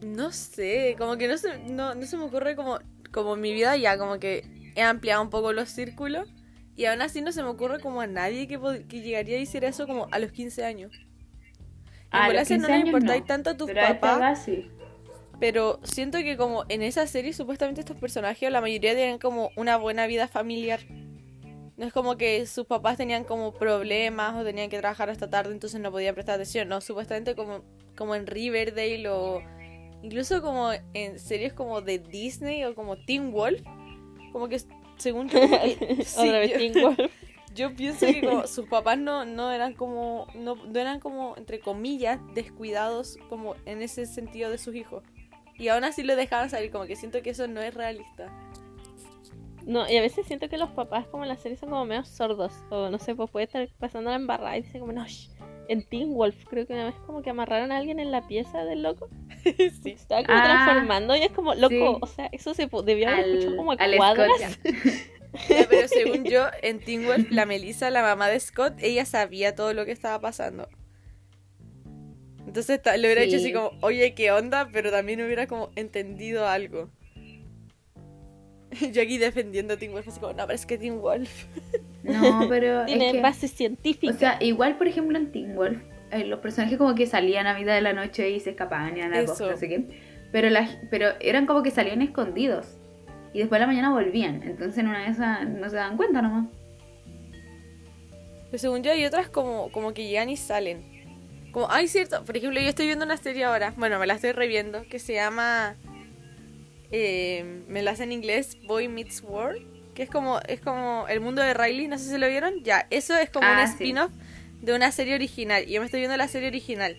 No sé, como que no se, no, no se me ocurre como, como mi vida ya, como que he ampliado un poco los círculos y aún así no se me ocurre como a nadie que, que llegaría a decir eso como a los 15 años. A En los Malasia 15 no le importáis no, tanto a tus Pero papás, sí. pero siento que como en esa serie supuestamente estos personajes, la mayoría tienen como una buena vida familiar. No es como que sus papás tenían como problemas o tenían que trabajar hasta tarde, entonces no podían prestar atención. No, supuestamente como, como en Riverdale o incluso como en series como de Disney o como Teen Wolf. Como que según yo, como que- sí, Otra vez yo- Teen Wolf. yo pienso que como sus papás no, no eran como, no, no eran como, entre comillas, descuidados como en ese sentido de sus hijos. Y aún así lo dejaban salir, como que siento que eso no es realista. No, y a veces siento que los papás como en la serie son como medio sordos. O no sé, pues puede estar pasando la embarrada y dice como, no, shh". En Teen Wolf creo que una vez como que amarraron a alguien en la pieza del loco. sí. Estaba como Ah, transformando y es como, loco, sí. o sea, eso se debió haber escuchado como a al cuadras. Ya, pero según yo, en Teen Wolf, la Melissa, la mamá de Scott, ella sabía todo lo que estaba pasando. Entonces le hubiera dicho Sí. así como, oye, ¿qué onda? Pero también hubiera como entendido algo. Yo aquí defendiendo a Teen Wolf, así como, no, pero es que Teen Wolf. No, pero es Tiene que, base o científica. sea, igual por ejemplo en Teen Wolf, eh, los personajes como que salían a mitad de la noche y se escapaban y al Eso. bosque, no sé qué. Pero, las, pero eran como que salían escondidos. Y después de la mañana volvían. Entonces en una de esas no se dan cuenta nomás. Pero según yo hay otras como, como que llegan y salen. Como, ay, cierto, por ejemplo, yo estoy viendo una serie ahora, bueno, me la estoy reviendo, que se llama, eh, me la hace en inglés, Boy Meets World, que es como, es como el mundo de Riley, no sé si lo vieron, ya, eso es como Ah, un sí. spin-off de una serie original, y yo me estoy viendo la serie original.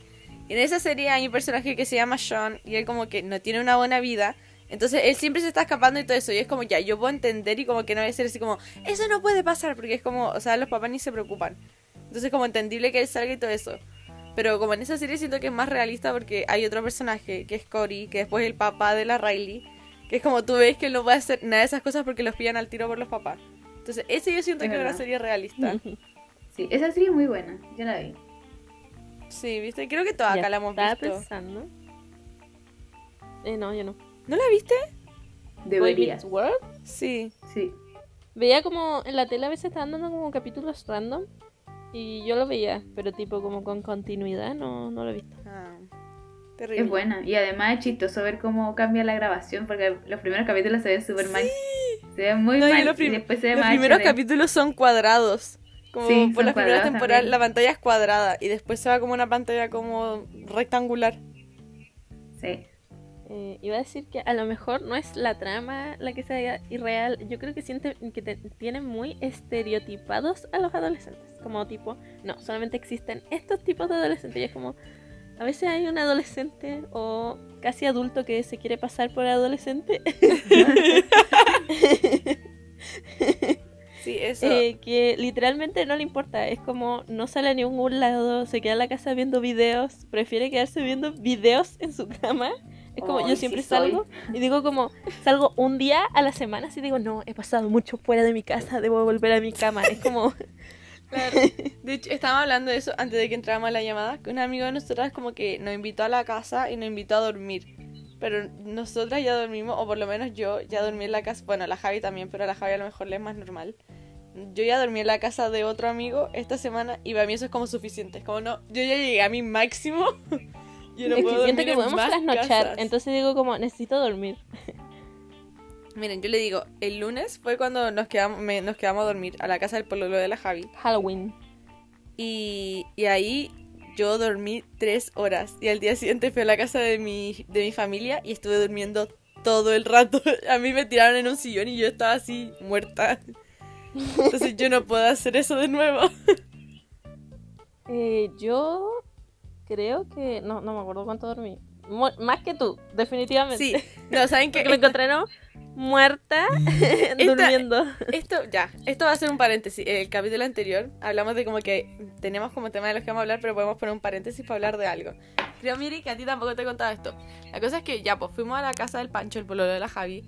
Y en esa serie hay un personaje que se llama Sean, y él como que no tiene una buena vida, entonces él siempre se está escapando y todo eso, y es como, ya, yo puedo entender y como que no voy a ser así como, eso no puede pasar, porque es como, o sea, los papás ni se preocupan. Entonces como entendible que él salga y todo eso. Pero como en esa serie siento que es más realista porque hay otro personaje, que es Cory, que después es el papá de la Riley, que es como tú ves que él no puede hacer nada de esas cosas porque los pillan al tiro por los papás. Entonces ese yo siento Es que es una serie realista. Sí, esa serie es muy buena. Yo la vi. Sí, viste, creo que toda Ya acá la hemos estaba visto. pensando. Eh, no, yo no. ¿No la viste? Boy Deberías. Meets World. Sí. Sí. Veía como en la tele a veces estaban dando como capítulos random. Y yo lo veía, pero tipo como con continuidad no, no lo he visto. Ah, terrible. Es buena. Y además es chistoso ver cómo cambia la grabación. Porque los primeros capítulos se ven súper mal. Se ven muy No, mal. y después se ve los más primeros HD. capítulos son cuadrados. Como Sí, por cuadrados temporadas también. la pantalla es cuadrada y después se va como una pantalla como rectangular. Sí. Eh, iba a decir que a lo mejor no es la trama la que sea irreal. Yo creo que siente que te- tienen muy estereotipados a los adolescentes. Como tipo, no, solamente existen estos tipos de adolescentes. Y es como, a veces hay un adolescente o casi adulto que se quiere pasar por adolescente. Sí, eso. eh, que literalmente no le importa. Es como, no sale a ningún lado, se queda en la casa viendo videos. Prefiere quedarse viendo videos en su cama. Es como, Ay, yo sí siempre soy. salgo y digo como, salgo un día a la semana y digo, no, he pasado mucho fuera de mi casa, debo volver a mi cama. Es como, Claro. De hecho, estábamos hablando de eso antes de que entráramos a la llamada, que un amigo de nosotras como que nos invitó a la casa y nos invitó a dormir. Pero nosotras ya dormimos, o por lo menos yo ya dormí en la casa, bueno, la Javi también, pero a la Javi a lo mejor le es más normal. Yo ya dormí en la casa de otro amigo esta semana y para mí eso es como suficiente. Es como no, yo ya llegué a mi máximo Yo no es que puedo siento dormir que podemos trasnochar, entonces digo como, necesito dormir. Miren, yo le digo, el lunes fue cuando nos quedamos, me- nos quedamos a dormir a la casa del pololo de la Javi. Halloween. Y, y ahí yo dormí tres horas. Y al día siguiente fui a la casa de mi, de mi familia y estuve durmiendo todo el rato. A mí me tiraron en un sillón y yo estaba así muerta. Entonces yo no puedo hacer eso de nuevo. Eh, yo creo que... No, no me acuerdo cuánto dormí. Más que tú, definitivamente. Sí, no, ¿saben qué? Porque me encontré, ¿no? Muerta durmiendo. Esto, ya, esto va a ser un paréntesis. El capítulo anterior hablamos de como que tenemos como tema de los que vamos a hablar, pero podemos poner un paréntesis para hablar de algo. Creo, Miri, que a ti tampoco te he contado esto. La cosa es que ya, pues fuimos a la casa del Pancho, el pololo de la Javi,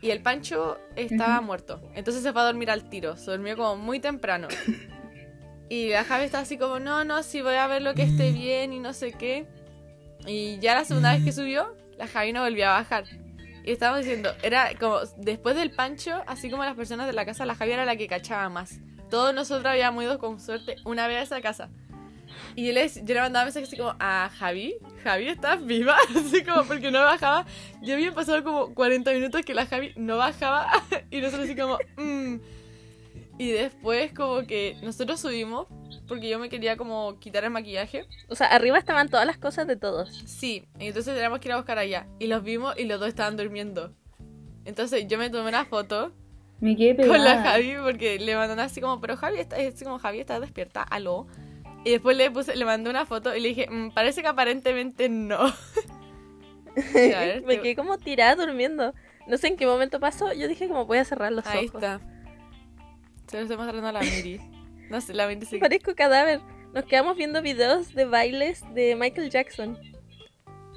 y el Pancho estaba muerto. Entonces se fue a dormir al tiro. Se durmió como muy temprano. Y la Javi está así como, no, no, sí voy a ver lo que esté bien y no sé qué. Y ya la segunda vez que subió, la Javi no volvió a bajar. Y estábamos diciendo, era como, después del Pancho, así como las personas de la casa, la Javi era la que cachaba más. Todos nosotros habíamos ido con suerte una vez a esa casa. Y él es, yo le mandaba mensajes así como, a Javi, Javi, ¿estás viva? Así como, porque no bajaba. Yo había pasado como 40 minutos que la Javi no bajaba. Y nosotros así como, "Mm". Y después como que nosotros subimos, porque yo me quería como quitar el maquillaje. O sea, arriba estaban todas las cosas de todos. Sí, y entonces teníamos que ir a buscar allá. Y los vimos y los dos estaban durmiendo. Entonces yo me tomé una foto Me quedé pegada. con la Javi porque le mandaron así como, pero Javi está, así como Javi está despierta, aló. Y después le puse, le mandé una foto y le dije, "Mm, parece que aparentemente no. Ver, me te- quedé como tirada durmiendo. No sé en qué momento pasó. Yo dije como voy a cerrar los Ahí ojos. está. Se lo estoy mostrando a la Miri. No sé, la Miri sí. Parezco cadáver. Nos quedamos viendo videos de bailes de Michael Jackson.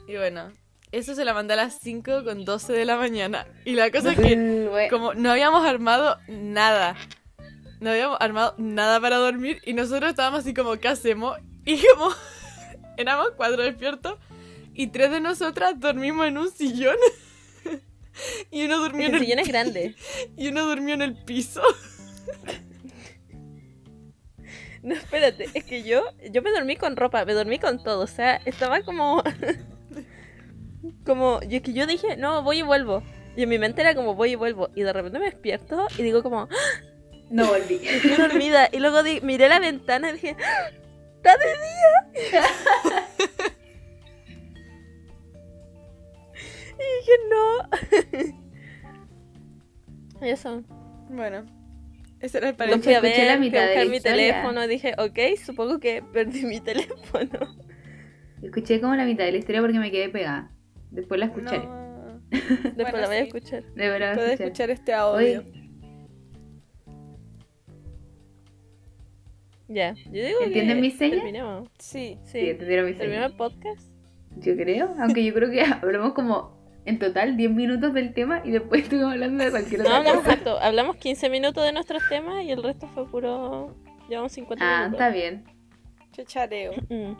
Y bueno, eso se la mandé a las 5 con 12 de la mañana. Y la cosa es que Mm, como no habíamos armado nada. No habíamos armado nada para dormir y nosotros estábamos así como, ¿qué hacemos? Y como éramos cuatro despiertos y tres de nosotras dormimos en un sillón. y uno durmió en el sillón es grande. y uno durmió en el piso. No, espérate, es que yo, yo me dormí con ropa, me dormí con todo, o sea, estaba como, como, yo es que yo dije, no, voy y vuelvo, y en mi mente era como, voy y vuelvo, y de repente me despierto y digo como, ¡Ah! No volví. estoy dormida, y luego di- miré la ventana y dije, ¡Ah! ¡está de día! y dije, no. Y eso, Bueno, ese era el lo paréntesis. fui a escuché la ver, fui mitad a de buscar la mi historia. teléfono, dije, ok, supongo que perdí mi teléfono. Escuché como la mitad de la historia porque me quedé pegada. Después la escucharé. No. Después Bueno, la voy a sí. escuchar. De verdad. Puedes escuchar. escuchar este audio. Oye, Ya, yo digo ¿Entienden que mis señas? terminemos. Sí. Sí, Sí, entendieron señal. el podcast. Yo creo. Aunque yo creo que hablamos como en total 10 minutos del tema y después estuvimos hablando de cualquier No, otra hablamos cosa. harto. Hablamos 15 minutos de nuestros temas y el resto fue puro... Llevamos 50 Ah, minutos. está bien. Chachareo. Mm,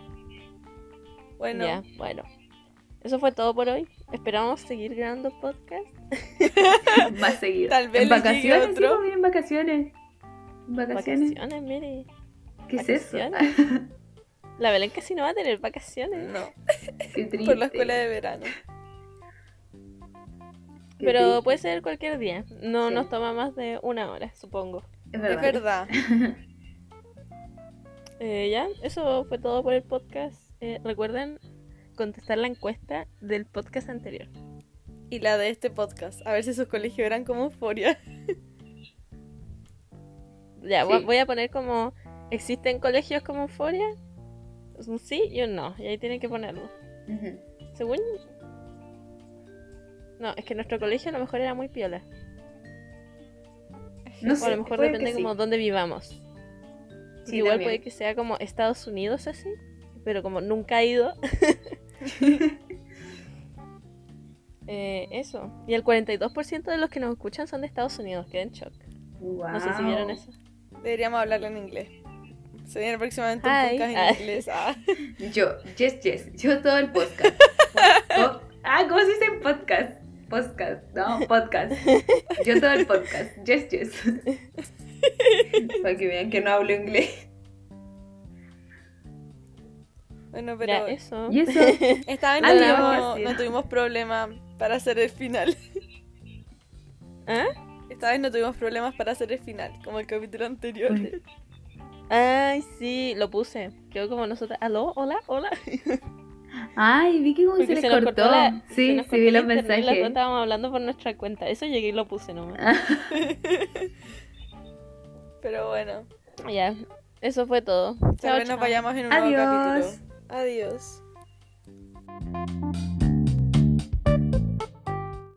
Bueno, Ya, bueno. Eso fue todo por hoy. Esperamos seguir grabando podcast. Más seguido. Tal vez en vacaciones, otro. sí, pues, en vacaciones. En vacaciones. Vacaciones, mire. ¿Qué es eso? vacaciones. La Belén casi no va a tener vacaciones. no, Qué triste. por la escuela de verano. Pero puede ser cualquier día. No Sí. nos toma más de una hora, supongo. Es verdad. Es verdad. Eh, ya, eso fue todo por el podcast. Eh, recuerden contestar la encuesta del podcast anterior. Y la de este podcast. A ver si sus colegios eran como euforia. Ya, voy- Sí. voy a poner como. ¿Existen colegios como Euforia? Un sí y un no. Y ahí tienen que ponerlo. Según. No, es que nuestro colegio a lo mejor era muy piola. No o sé, a lo mejor depende que sí. como dónde vivamos. Sí, Igual también. puede que sea como Estados Unidos así. Pero como nunca he ido. eh, eso. Y el 42% de los que nos escuchan son de Estados Unidos. Quedé en shock. No sé si vieron eso. Deberíamos hablarlo en inglés. Se viene próximamente Hi. un podcast en inglés. Ah. Yo, yes, yes. Yo todo el podcast. Po- ah, ¿cómo se dice en podcast? Podcast, no, podcast. Yo todo el podcast. Yes, yes. Para que vean que no hablo inglés. Bueno, pero Ya, eso. Y eso. esta vez no tuvimos, no tuvimos problema para hacer el final. ¿Ah? Esta vez no tuvimos problemas para hacer el final, como el capítulo anterior. Ay, sí, lo puse. Quedó como nosotros. ¿Aló? ¿Hola? ¿Hola? Ay, vi que como se se les nos cortó. cortó la- se sí, nos sí vi los Las mensajes. estábamos hablando por nuestra cuenta. Eso llegué y lo puse nomás. Ah, Pero bueno, Ya, eso fue todo. Chao, vez nos vayamos en un nuevo Adiós. capítulo. Adiós.